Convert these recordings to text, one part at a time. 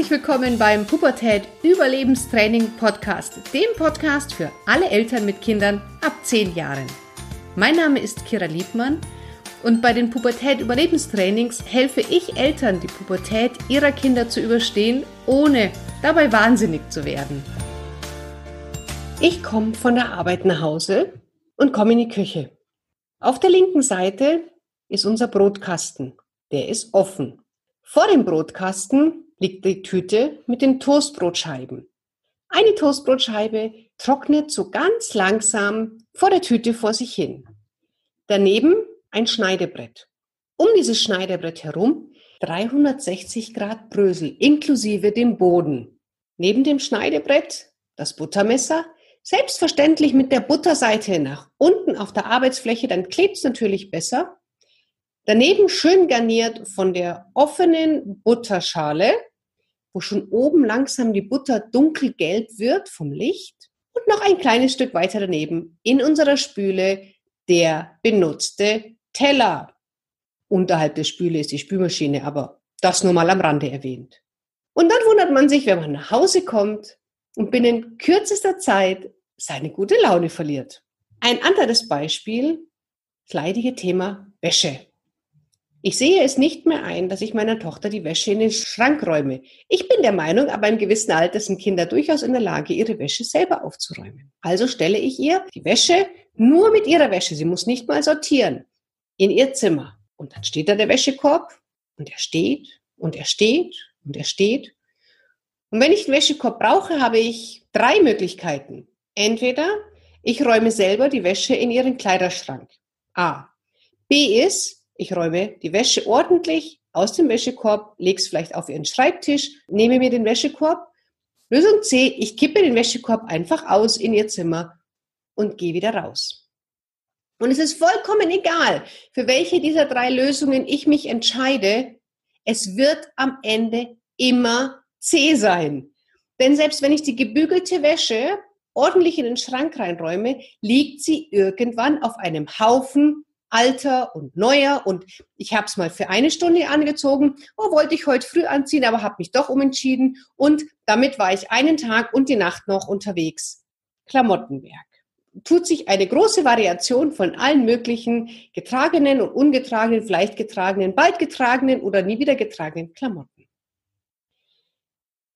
Herzlich willkommen beim Pubertät Überlebenstraining Podcast, dem Podcast für alle Eltern mit Kindern ab 10 Jahren. Mein Name ist Kira Liebmann und bei den Pubertät Überlebenstrainings helfe ich Eltern, die Pubertät ihrer Kinder zu überstehen, ohne dabei wahnsinnig zu werden. Ich komme von der Arbeit nach Hause und komme in die Küche. Auf der linken Seite ist unser Brotkasten. Der ist offen. Vor dem Brotkasten liegt die Tüte mit den Toastbrotscheiben. Eine Toastbrotscheibe trocknet so ganz langsam vor der Tüte vor sich hin. Daneben ein Schneidebrett. Um dieses Schneidebrett herum 360 Grad Brösel inklusive dem Boden. Neben dem Schneidebrett das Buttermesser, selbstverständlich mit der Butterseite nach unten auf der Arbeitsfläche, dann klebt es natürlich besser. Daneben schön garniert von der offenen Butterschale, wo schon oben langsam die Butter dunkelgelb wird vom Licht. Und noch ein kleines Stück weiter daneben in unserer Spüle der benutzte Teller. Unterhalb der Spüle ist die Spülmaschine, aber das nur mal am Rande erwähnt. Und dann wundert man sich, wenn man nach Hause kommt und binnen kürzester Zeit seine gute Laune verliert. Ein anderes Beispiel, leidige Thema Wäsche. Ich sehe es nicht mehr ein, dass ich meiner Tochter die Wäsche in den Schrank räume. Ich bin der Meinung, aber im gewissen Alter sind Kinder durchaus in der Lage, ihre Wäsche selber aufzuräumen. Also stelle ich ihr die Wäsche nur mit ihrer Wäsche, sie muss nicht mal sortieren, in ihr Zimmer. Und dann steht da der Wäschekorb und er steht und er steht und er steht. Und wenn ich den Wäschekorb brauche, habe ich drei Möglichkeiten. Entweder ich räume selber die Wäsche in ihren Kleiderschrank. A. B ist, ich räume die Wäsche ordentlich aus dem Wäschekorb, lege es vielleicht auf Ihren Schreibtisch, nehme mir den Wäschekorb. Lösung C, ich kippe den Wäschekorb einfach aus in Ihr Zimmer und gehe wieder raus. Und es ist vollkommen egal, für welche dieser drei Lösungen ich mich entscheide. Es wird am Ende immer C sein. Denn selbst wenn ich die gebügelte Wäsche ordentlich in den Schrank reinräume, liegt sie irgendwann auf einem Haufen alter und neuer und ich habe es mal für eine Stunde angezogen, oh, wollte ich heute früh anziehen, aber habe mich doch umentschieden und damit war ich einen Tag und die Nacht noch unterwegs. Klamottenwerk. Tut sich eine große Variation von allen möglichen getragenen und ungetragenen, vielleicht getragenen, bald getragenen oder nie wieder getragenen Klamotten.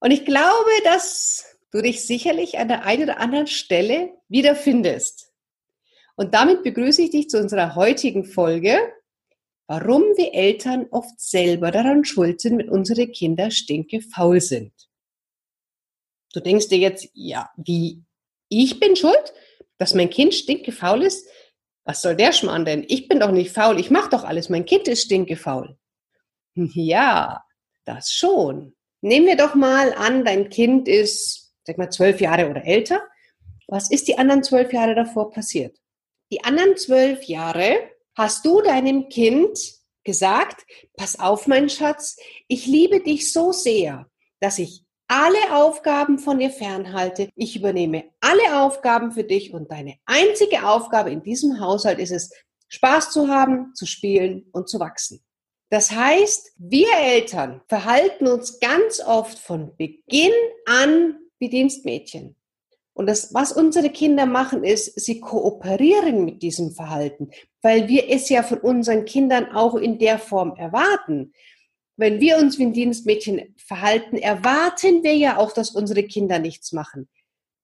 Und ich glaube, dass du dich sicherlich an der einen oder anderen Stelle wiederfindest. Und damit begrüße ich dich zu unserer heutigen Folge, warum wir Eltern oft selber daran schuld sind, wenn unsere Kinder stinke faul sind. Du denkst dir jetzt, ja, wie ich bin schuld, dass mein Kind stinke faul ist? Was soll der Schmarrn denn? Ich bin doch nicht faul, ich mache doch alles, mein Kind ist stinke faul. Ja, das schon. Nehmen wir doch mal an, dein Kind ist, sag mal, zwölf Jahre oder älter. Was ist die anderen zwölf Jahre davor passiert? Die anderen zwölf Jahre hast du deinem Kind gesagt, pass auf, mein Schatz, ich liebe dich so sehr, dass ich alle Aufgaben von dir fernhalte. Ich übernehme alle Aufgaben für dich und deine einzige Aufgabe in diesem Haushalt ist es, Spaß zu haben, zu spielen und zu wachsen. Das heißt, wir Eltern verhalten uns ganz oft von Beginn an wie Dienstmädchen. Und das, was unsere Kinder machen, ist, sie kooperieren mit diesem Verhalten, weil wir es ja von unseren Kindern auch in der Form erwarten. Wenn wir uns wie ein Dienstmädchen verhalten, erwarten wir ja auch, dass unsere Kinder nichts machen.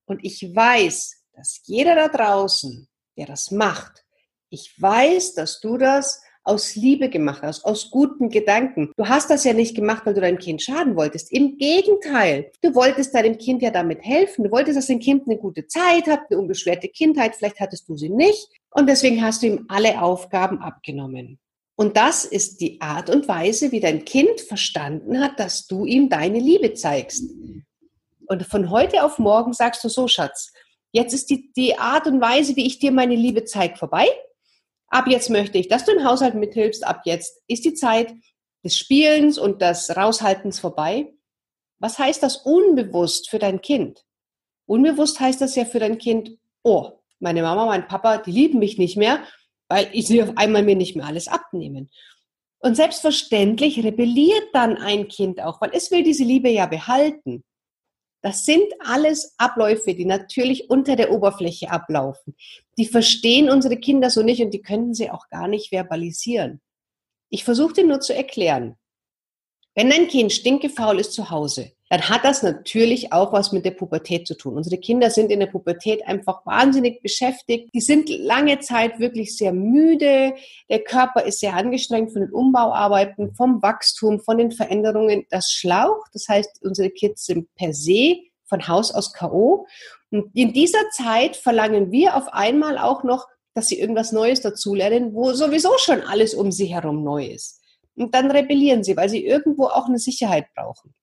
Und ich weiß, dass jeder da draußen, der das macht, ich weiß, dass du das aus Liebe gemacht hast, aus guten Gedanken. Du hast das ja nicht gemacht, weil du deinem Kind schaden wolltest. Im Gegenteil, du wolltest deinem Kind ja damit helfen. Du wolltest, dass dein Kind eine gute Zeit hat, eine unbeschwerte Kindheit. Vielleicht hattest du sie nicht. Und deswegen hast du ihm alle Aufgaben abgenommen. Und das ist die Art und Weise, wie dein Kind verstanden hat, dass du ihm deine Liebe zeigst. Und von heute auf morgen sagst du so, Schatz, jetzt ist die, die Art und Weise, wie ich dir meine Liebe zeige, vorbei ab jetzt möchte ich, dass du im Haushalt mithilfst, ab jetzt ist die Zeit des Spielens und des Raushaltens vorbei. Was heißt das unbewusst für dein Kind? Unbewusst heißt das ja für dein Kind, oh, meine Mama, mein Papa, die lieben mich nicht mehr, weil ich sie auf einmal mir nicht mehr alles abnehmen. Und selbstverständlich rebelliert dann ein Kind auch, weil es will diese Liebe ja behalten. Das sind alles Abläufe, die natürlich unter der Oberfläche ablaufen. Die verstehen unsere Kinder so nicht und die können sie auch gar nicht verbalisieren. Ich versuche nur zu erklären. Wenn dein Kind stinkefaul ist zu Hause, dann hat das natürlich auch was mit der Pubertät zu tun. Unsere Kinder sind in der Pubertät einfach wahnsinnig beschäftigt. Die sind lange Zeit wirklich sehr müde. Der Körper ist sehr angestrengt von den Umbauarbeiten, vom Wachstum, von den Veränderungen. Das schlaucht. Das heißt, unsere Kids sind per se von Haus aus K.O. Und in dieser Zeit verlangen wir auf einmal auch noch, dass sie irgendwas Neues dazulernen, wo sowieso schon alles um sie herum neu ist. Und dann rebellieren sie, weil sie irgendwo auch eine Sicherheit brauchen.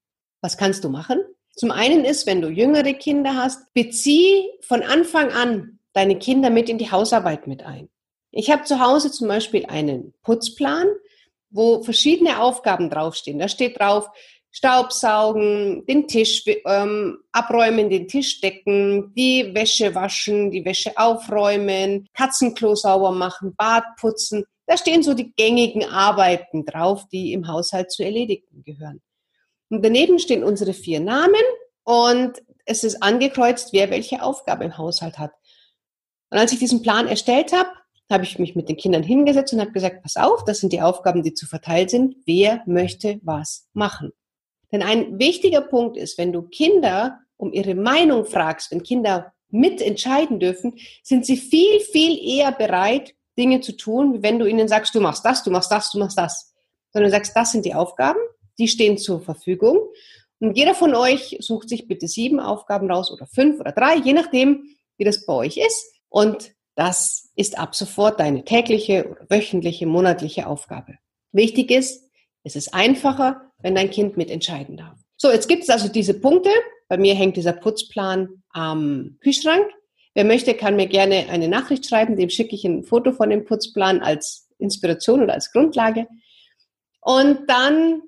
Was kannst du machen? Zum einen ist, wenn du jüngere Kinder hast, bezieh von Anfang an deine Kinder mit in die Hausarbeit mit ein. Ich habe zu Hause zum Beispiel einen Putzplan, wo verschiedene Aufgaben draufstehen. Da steht drauf, Staubsaugen, den Tisch ähm, abräumen, den Tisch decken, die Wäsche waschen, die Wäsche aufräumen, Katzenklo sauber machen, Bad putzen. Da stehen so die gängigen Arbeiten drauf, die im Haushalt zu erledigen gehören. Und daneben stehen unsere vier Namen und es ist angekreuzt, wer welche Aufgabe im Haushalt hat. Und als ich diesen Plan erstellt habe, habe ich mich mit den Kindern hingesetzt und habe gesagt, pass auf, das sind die Aufgaben, die zu verteilt sind. Wer möchte was machen? Denn ein wichtiger Punkt ist, wenn du Kinder um ihre Meinung fragst, wenn Kinder mitentscheiden dürfen, sind sie viel, viel eher bereit, Dinge zu tun, wie wenn du ihnen sagst, du machst das, du machst das, du machst das. Sondern du sagst, das sind die Aufgaben die stehen zur Verfügung. Und jeder von euch sucht sich bitte sieben Aufgaben raus oder fünf oder drei, je nachdem, wie das bei euch ist. Und das ist ab sofort deine tägliche oder wöchentliche, monatliche Aufgabe. Wichtig ist, es ist einfacher, wenn dein Kind mitentscheiden darf. So, jetzt gibt es also diese Punkte. Bei mir hängt dieser Putzplan am Kühlschrank. Wer möchte, kann mir gerne eine Nachricht schreiben. Dem schicke ich ein Foto von dem Putzplan als Inspiration oder als Grundlage. Und dann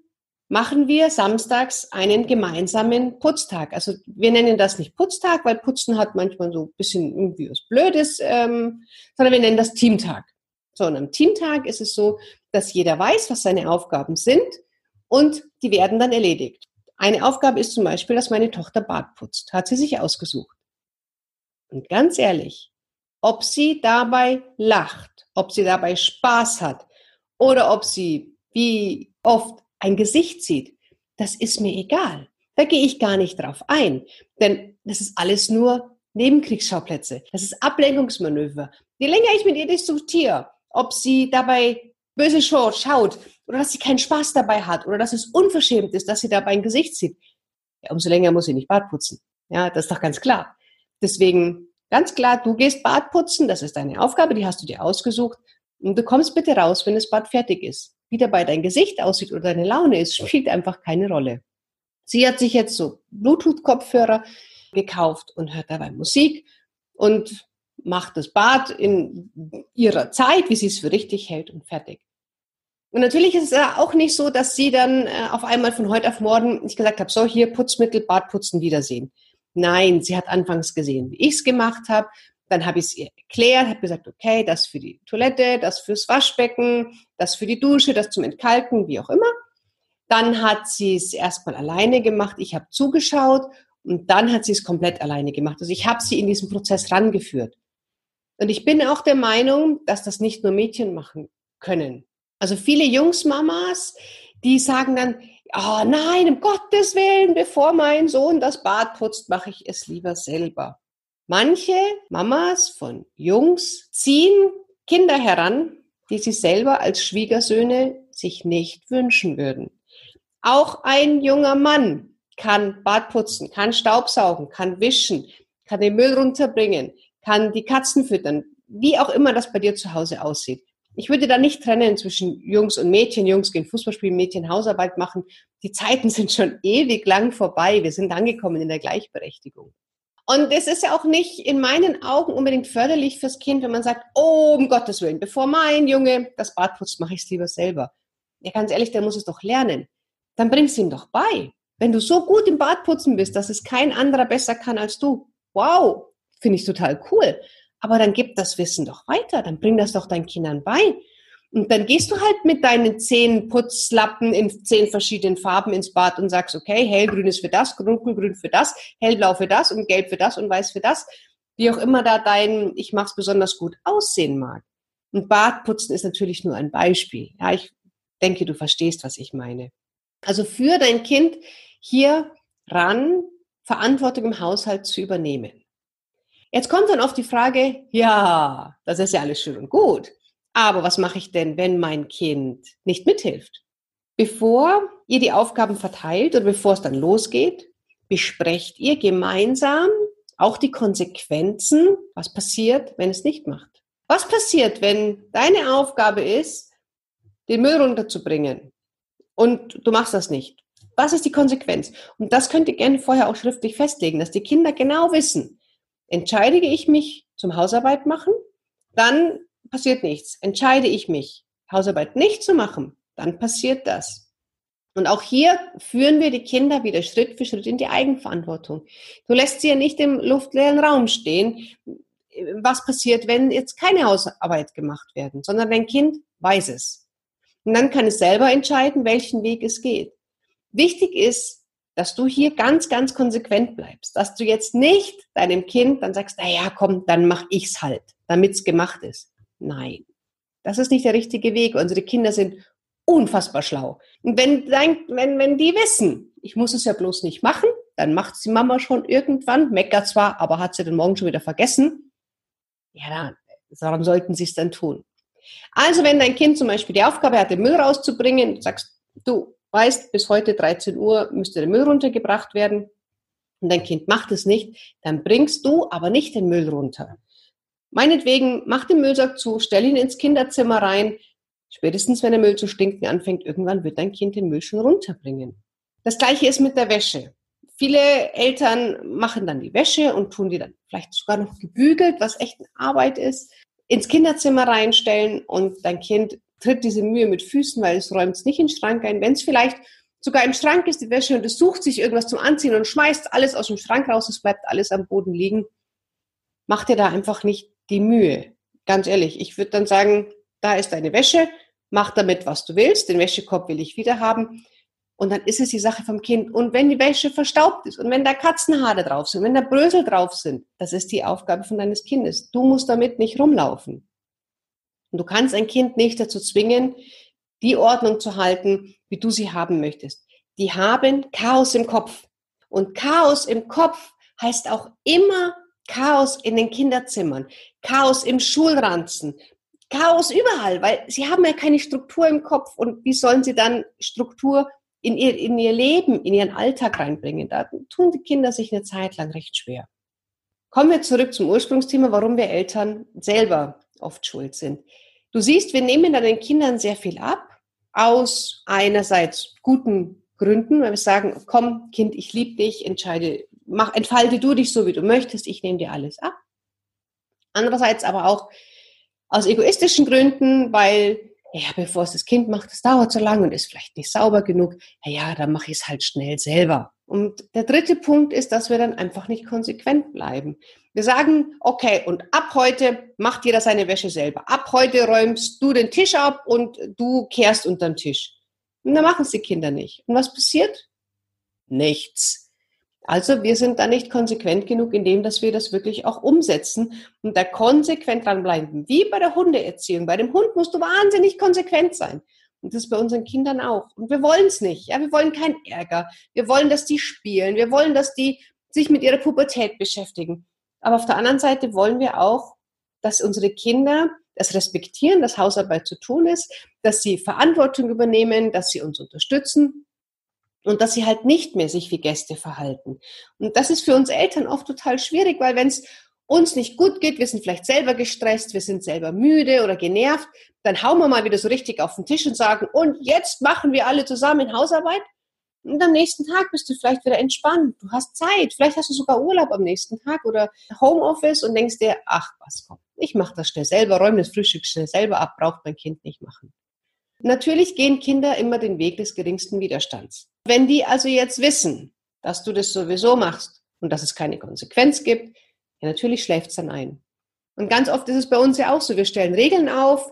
machen wir samstags einen gemeinsamen Putztag. Also wir nennen das nicht Putztag, weil Putzen hat manchmal so ein bisschen irgendwie was Blödes, ähm, sondern wir nennen das Teamtag. So, und am Teamtag ist es so, dass jeder weiß, was seine Aufgaben sind und die werden dann erledigt. Eine Aufgabe ist zum Beispiel, dass meine Tochter Bad putzt. Hat sie sich ausgesucht. Und ganz ehrlich, ob sie dabei lacht, ob sie dabei Spaß hat oder ob sie wie oft ein Gesicht sieht, das ist mir egal. Da gehe ich gar nicht drauf ein, denn das ist alles nur Nebenkriegsschauplätze. Das ist Ablenkungsmanöver. Je länger ich mit ihr diskutiere, ob sie dabei böse schaut oder dass sie keinen Spaß dabei hat oder dass es unverschämt ist, dass sie dabei ein Gesicht sieht, ja, umso länger muss sie nicht Bad putzen. Ja, das ist doch ganz klar. Deswegen ganz klar, du gehst Bad putzen, das ist deine Aufgabe, die hast du dir ausgesucht und du kommst bitte raus, wenn das Bad fertig ist wie dabei dein Gesicht aussieht oder deine Laune ist, spielt einfach keine Rolle. Sie hat sich jetzt so Bluetooth-Kopfhörer gekauft und hört dabei Musik und macht das Bad in ihrer Zeit, wie sie es für richtig hält und fertig. Und natürlich ist es auch nicht so, dass sie dann äh, auf einmal von heute auf morgen ich gesagt habe, so hier Putzmittel, Badputzen, Wiedersehen. Nein, sie hat anfangs gesehen, wie ich es gemacht habe dann habe ich es ihr erklärt, habe gesagt, okay, das für die Toilette, das fürs Waschbecken, das für die Dusche, das zum Entkalken, wie auch immer. Dann hat sie es erstmal alleine gemacht. Ich habe zugeschaut und dann hat sie es komplett alleine gemacht. Also ich habe sie in diesen Prozess rangeführt. Und ich bin auch der Meinung, dass das nicht nur Mädchen machen können. Also viele Jungsmamas, die sagen dann, oh nein, um Gottes Willen, bevor mein Sohn das Bad putzt, mache ich es lieber selber. Manche Mamas von Jungs ziehen Kinder heran, die sie selber als Schwiegersöhne sich nicht wünschen würden. Auch ein junger Mann kann Bad putzen, kann Staubsaugen, kann wischen, kann den Müll runterbringen, kann die Katzen füttern, wie auch immer das bei dir zu Hause aussieht. Ich würde da nicht trennen zwischen Jungs und Mädchen. Jungs gehen Fußball spielen, Mädchen Hausarbeit machen. Die Zeiten sind schon ewig lang vorbei. Wir sind angekommen in der Gleichberechtigung. Und es ist ja auch nicht in meinen Augen unbedingt förderlich fürs Kind, wenn man sagt, oh, um Gottes Willen, bevor mein Junge das Bad putzt, mache ich es lieber selber. Ja, ganz ehrlich, der muss es doch lernen. Dann bring's ihm doch bei. Wenn du so gut im Bad putzen bist, dass es kein anderer besser kann als du, wow, finde ich total cool. Aber dann gib das Wissen doch weiter, dann bring das doch deinen Kindern bei. Und dann gehst du halt mit deinen zehn Putzlappen in zehn verschiedenen Farben ins Bad und sagst, okay, hellgrün ist für das, dunkelgrün für das, hellblau für das und gelb für das und weiß für das. Wie auch immer da dein Ich mach's besonders gut aussehen mag. Und Badputzen ist natürlich nur ein Beispiel. Ja, ich denke, du verstehst, was ich meine. Also für dein Kind hier ran, Verantwortung im Haushalt zu übernehmen. Jetzt kommt dann oft die Frage, ja, das ist ja alles schön und gut. Aber was mache ich denn, wenn mein Kind nicht mithilft? Bevor ihr die Aufgaben verteilt oder bevor es dann losgeht, besprecht ihr gemeinsam auch die Konsequenzen, was passiert, wenn es nicht macht. Was passiert, wenn deine Aufgabe ist, den Müll runterzubringen und du machst das nicht? Was ist die Konsequenz? Und das könnt ihr gerne vorher auch schriftlich festlegen, dass die Kinder genau wissen, entscheide ich mich zum Hausarbeit machen, dann passiert nichts. Entscheide ich mich, Hausarbeit nicht zu machen, dann passiert das. Und auch hier führen wir die Kinder wieder Schritt für Schritt in die Eigenverantwortung. Du lässt sie ja nicht im luftleeren Raum stehen. Was passiert, wenn jetzt keine Hausarbeit gemacht werden, sondern dein Kind weiß es. Und dann kann es selber entscheiden, welchen Weg es geht. Wichtig ist, dass du hier ganz, ganz konsequent bleibst, dass du jetzt nicht deinem Kind dann sagst, na ja, komm, dann mach ich's halt, damit's gemacht ist. Nein, das ist nicht der richtige Weg. Unsere Kinder sind unfassbar schlau. Und wenn, wenn, wenn die wissen, ich muss es ja bloß nicht machen, dann macht die Mama schon irgendwann, meckert zwar, aber hat sie den Morgen schon wieder vergessen. Ja, dann, warum sollten sie es dann tun? Also, wenn dein Kind zum Beispiel die Aufgabe hat, den Müll rauszubringen, sagst, du weißt, bis heute 13 Uhr müsste der Müll runtergebracht werden und dein Kind macht es nicht, dann bringst du aber nicht den Müll runter. Meinetwegen, mach den Müllsack zu, stell ihn ins Kinderzimmer rein. Spätestens, wenn der Müll zu stinken anfängt, irgendwann wird dein Kind den Müll schon runterbringen. Das gleiche ist mit der Wäsche. Viele Eltern machen dann die Wäsche und tun die dann vielleicht sogar noch gebügelt, was echt Arbeit ist, ins Kinderzimmer reinstellen und dein Kind tritt diese Mühe mit Füßen, weil es räumt es nicht in den Schrank ein. Wenn es vielleicht sogar im Schrank ist, die Wäsche, und es sucht sich irgendwas zum Anziehen und schmeißt alles aus dem Schrank raus, es bleibt alles am Boden liegen, macht dir da einfach nicht die Mühe. Ganz ehrlich, ich würde dann sagen, da ist deine Wäsche, mach damit, was du willst, den Wäschekorb will ich wieder haben. Und dann ist es die Sache vom Kind. Und wenn die Wäsche verstaubt ist und wenn da Katzenhaare drauf sind, wenn da Brösel drauf sind, das ist die Aufgabe von deines Kindes. Du musst damit nicht rumlaufen. Und du kannst ein Kind nicht dazu zwingen, die Ordnung zu halten, wie du sie haben möchtest. Die haben Chaos im Kopf. Und Chaos im Kopf heißt auch immer Chaos in den Kinderzimmern, Chaos im Schulranzen, Chaos überall, weil sie haben ja keine Struktur im Kopf und wie sollen sie dann Struktur in ihr, in ihr Leben, in ihren Alltag reinbringen? Da tun die Kinder sich eine Zeit lang recht schwer. Kommen wir zurück zum Ursprungsthema, warum wir Eltern selber oft schuld sind. Du siehst, wir nehmen dann den Kindern sehr viel ab, aus einerseits guten Gründen, weil wir sagen, komm, Kind, ich liebe dich, entscheide mach, entfalte du dich so, wie du möchtest, ich nehme dir alles ab. Andererseits aber auch aus egoistischen Gründen, weil, ja, bevor es das Kind macht, das dauert so lange und ist vielleicht nicht sauber genug, ja, ja, dann mache ich es halt schnell selber. Und der dritte Punkt ist, dass wir dann einfach nicht konsequent bleiben. Wir sagen, okay, und ab heute macht jeder seine Wäsche selber. Ab heute räumst du den Tisch ab und du kehrst unter den Tisch. Und dann machen es die Kinder nicht. Und was passiert? Nichts. Also wir sind da nicht konsequent genug in dem, dass wir das wirklich auch umsetzen und da konsequent dranbleiben. Wie bei der Hundeerziehung. Bei dem Hund musst du wahnsinnig konsequent sein. Und das ist bei unseren Kindern auch. Und wir wollen es nicht. Ja, wir wollen keinen Ärger. Wir wollen, dass die spielen. Wir wollen, dass die sich mit ihrer Pubertät beschäftigen. Aber auf der anderen Seite wollen wir auch, dass unsere Kinder das respektieren, dass Hausarbeit zu tun ist, dass sie Verantwortung übernehmen, dass sie uns unterstützen und dass sie halt nicht mehr sich wie Gäste verhalten. Und das ist für uns Eltern oft total schwierig, weil wenn es uns nicht gut geht, wir sind vielleicht selber gestresst, wir sind selber müde oder genervt, dann hauen wir mal wieder so richtig auf den Tisch und sagen, und jetzt machen wir alle zusammen Hausarbeit. Und am nächsten Tag bist du vielleicht wieder entspannt. Du hast Zeit. Vielleicht hast du sogar Urlaub am nächsten Tag oder Homeoffice und denkst dir, ach was, komm, ich mache das schnell selber, räume das Frühstück schnell selber ab, braucht mein Kind nicht machen. Natürlich gehen Kinder immer den Weg des geringsten Widerstands. Wenn die also jetzt wissen, dass du das sowieso machst und dass es keine Konsequenz gibt, ja, natürlich schläft es dann ein. Und ganz oft ist es bei uns ja auch so, wir stellen Regeln auf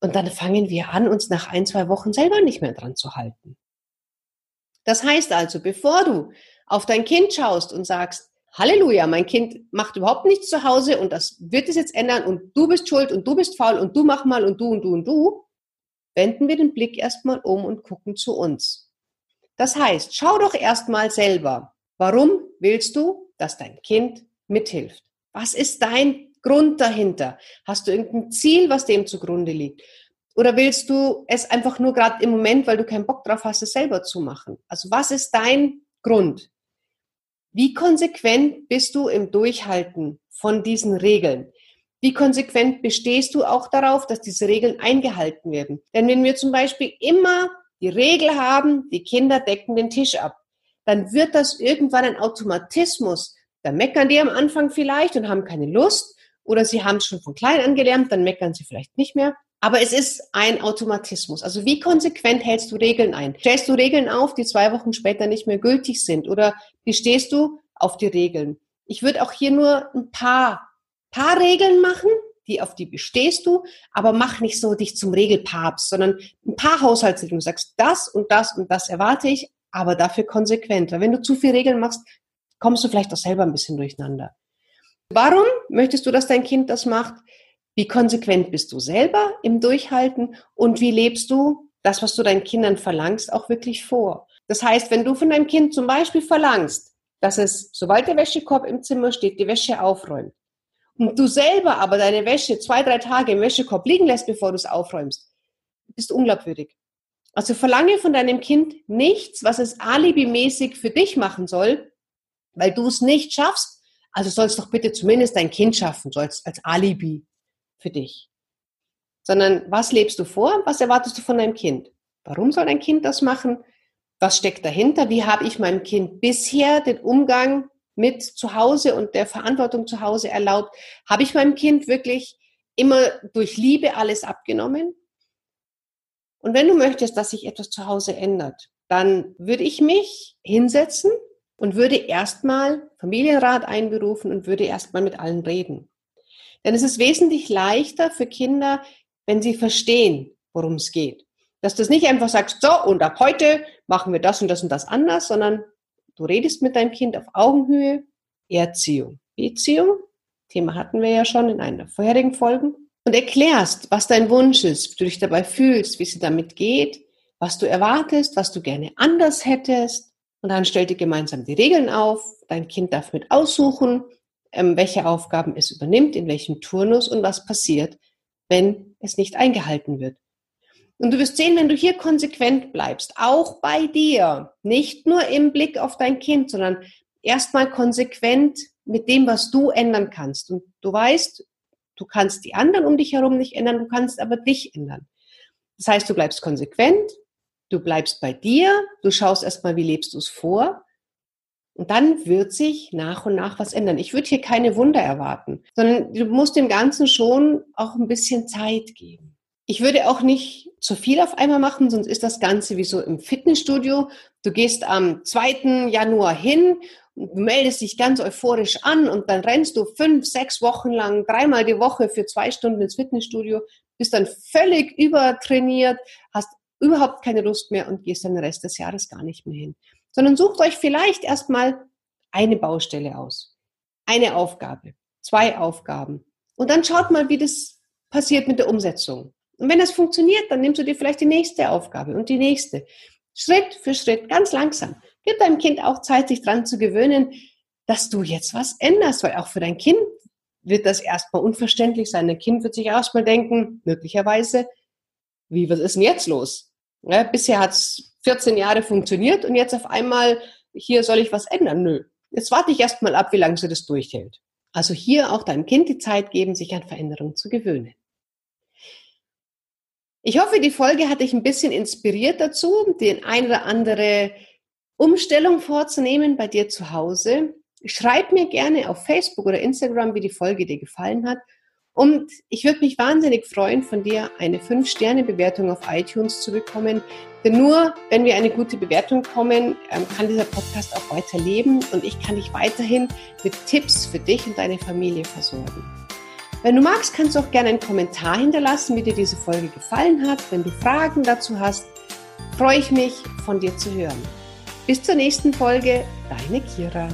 Und dann fangen wir an, uns nach ein, zwei Wochen selber nicht mehr dran zu halten. Das heißt also, bevor du auf dein Kind schaust und sagst, Halleluja, mein Kind macht überhaupt nichts zu Hause und das wird es jetzt ändern und du bist schuld und du bist faul und du mach mal und du und du und du, wenden wir den Blick erstmal um und gucken zu uns. Das heißt, schau doch erstmal selber, warum willst du, dass dein Kind mithilft? Was ist dein Grund dahinter? Hast du irgendein Ziel, was dem zugrunde liegt? Oder willst du es einfach nur gerade im Moment, weil du keinen Bock drauf hast, es selber zu machen? Also was ist dein Grund? Wie konsequent bist du im Durchhalten von diesen Regeln? Wie konsequent bestehst du auch darauf, dass diese Regeln eingehalten werden? Denn wenn wir zum Beispiel immer die Regel haben, die Kinder decken den Tisch ab, dann wird das irgendwann ein Automatismus. Da meckern die am Anfang vielleicht und haben keine Lust oder sie haben es schon von klein an dann meckern sie vielleicht nicht mehr. Aber es ist ein Automatismus. Also wie konsequent hältst du Regeln ein? Stellst du Regeln auf, die zwei Wochen später nicht mehr gültig sind? Oder bestehst du auf die Regeln? Ich würde auch hier nur ein paar, paar Regeln machen, die auf die bestehst du, aber mach nicht so dich zum Regelpapst, sondern ein paar Haushaltsregeln. Du sagst, das und das und das erwarte ich, aber dafür konsequent. Weil wenn du zu viel Regeln machst, kommst du vielleicht auch selber ein bisschen durcheinander. Warum möchtest du, dass dein Kind das macht? Wie konsequent bist du selber im Durchhalten und wie lebst du das, was du deinen Kindern verlangst, auch wirklich vor? Das heißt, wenn du von deinem Kind zum Beispiel verlangst, dass es, sobald der Wäschekorb im Zimmer steht, die Wäsche aufräumt und du selber aber deine Wäsche zwei, drei Tage im Wäschekorb liegen lässt, bevor du es aufräumst, bist unglaubwürdig. Also verlange von deinem Kind nichts, was es alibimäßig für dich machen soll, weil du es nicht schaffst. Also sollst doch bitte zumindest dein Kind schaffen, sollst als Alibi für dich. Sondern was lebst du vor? Was erwartest du von deinem Kind? Warum soll dein Kind das machen? Was steckt dahinter? Wie habe ich meinem Kind bisher den Umgang mit zu Hause und der Verantwortung zu Hause erlaubt? Habe ich meinem Kind wirklich immer durch Liebe alles abgenommen? Und wenn du möchtest, dass sich etwas zu Hause ändert, dann würde ich mich hinsetzen und würde erstmal Familienrat einberufen und würde erstmal mit allen reden. Denn es ist wesentlich leichter für Kinder, wenn sie verstehen, worum es geht. Dass du es nicht einfach sagst, so, und ab heute machen wir das und das und das anders, sondern du redest mit deinem Kind auf Augenhöhe, Erziehung, Beziehung, Thema hatten wir ja schon in einer vorherigen Folge, und erklärst, was dein Wunsch ist, wie du dich dabei fühlst, wie es dir damit geht, was du erwartest, was du gerne anders hättest. Und dann stellt ihr gemeinsam die Regeln auf. Dein Kind darf mit aussuchen, ähm, welche Aufgaben es übernimmt, in welchem Turnus und was passiert, wenn es nicht eingehalten wird. Und du wirst sehen, wenn du hier konsequent bleibst, auch bei dir, nicht nur im Blick auf dein Kind, sondern erstmal konsequent mit dem, was du ändern kannst. Und du weißt, du kannst die anderen um dich herum nicht ändern, du kannst aber dich ändern. Das heißt, du bleibst konsequent, du bleibst bei dir, du schaust erstmal, wie lebst du es vor und dann wird sich nach und nach was ändern. Ich würde hier keine Wunder erwarten, sondern du musst dem Ganzen schon auch ein bisschen Zeit geben. Ich würde auch nicht zu viel auf einmal machen, sonst ist das Ganze wie so im Fitnessstudio. Du gehst am 2. Januar hin, meldest dich ganz euphorisch an und dann rennst du fünf, sechs Wochen lang, dreimal die Woche für zwei Stunden ins Fitnessstudio, bist dann völlig übertrainiert, hast überhaupt keine Lust mehr und gehst dann den Rest des Jahres gar nicht mehr hin sondern sucht euch vielleicht erstmal eine Baustelle aus, eine Aufgabe, zwei Aufgaben und dann schaut mal, wie das passiert mit der Umsetzung. Und wenn das funktioniert, dann nimmst du dir vielleicht die nächste Aufgabe und die nächste. Schritt für Schritt, ganz langsam. Gib deinem Kind auch Zeit, sich dran zu gewöhnen, dass du jetzt was änderst, weil auch für dein Kind wird das erstmal unverständlich sein. Dein Kind wird sich erstmal denken, möglicherweise, wie, was ist denn jetzt los? Ja, bisher hat es 14 Jahre funktioniert und jetzt auf einmal, hier soll ich was ändern. Nö. Jetzt warte ich erst mal ab, wie lange sie das durchhält. Also hier auch deinem Kind die Zeit geben, sich an Veränderungen zu gewöhnen. Ich hoffe, die Folge hat dich ein bisschen inspiriert dazu, den ein oder andere Umstellung vorzunehmen bei dir zu Hause. Schreib mir gerne auf Facebook oder Instagram, wie die Folge dir gefallen hat und ich würde mich wahnsinnig freuen, von dir eine 5-Sterne-Bewertung auf iTunes zu bekommen. Denn nur wenn wir eine gute Bewertung kommen, ähm, kann dieser Podcast auch weiterleben und ich kann dich weiterhin mit Tipps für dich und deine Familie versorgen. Wenn du magst, kannst du auch gerne einen Kommentar hinterlassen, wie dir diese Folge gefallen hat. Wenn du Fragen dazu hast, freue ich mich, von dir zu hören. Bis zur nächsten Folge, deine Kira.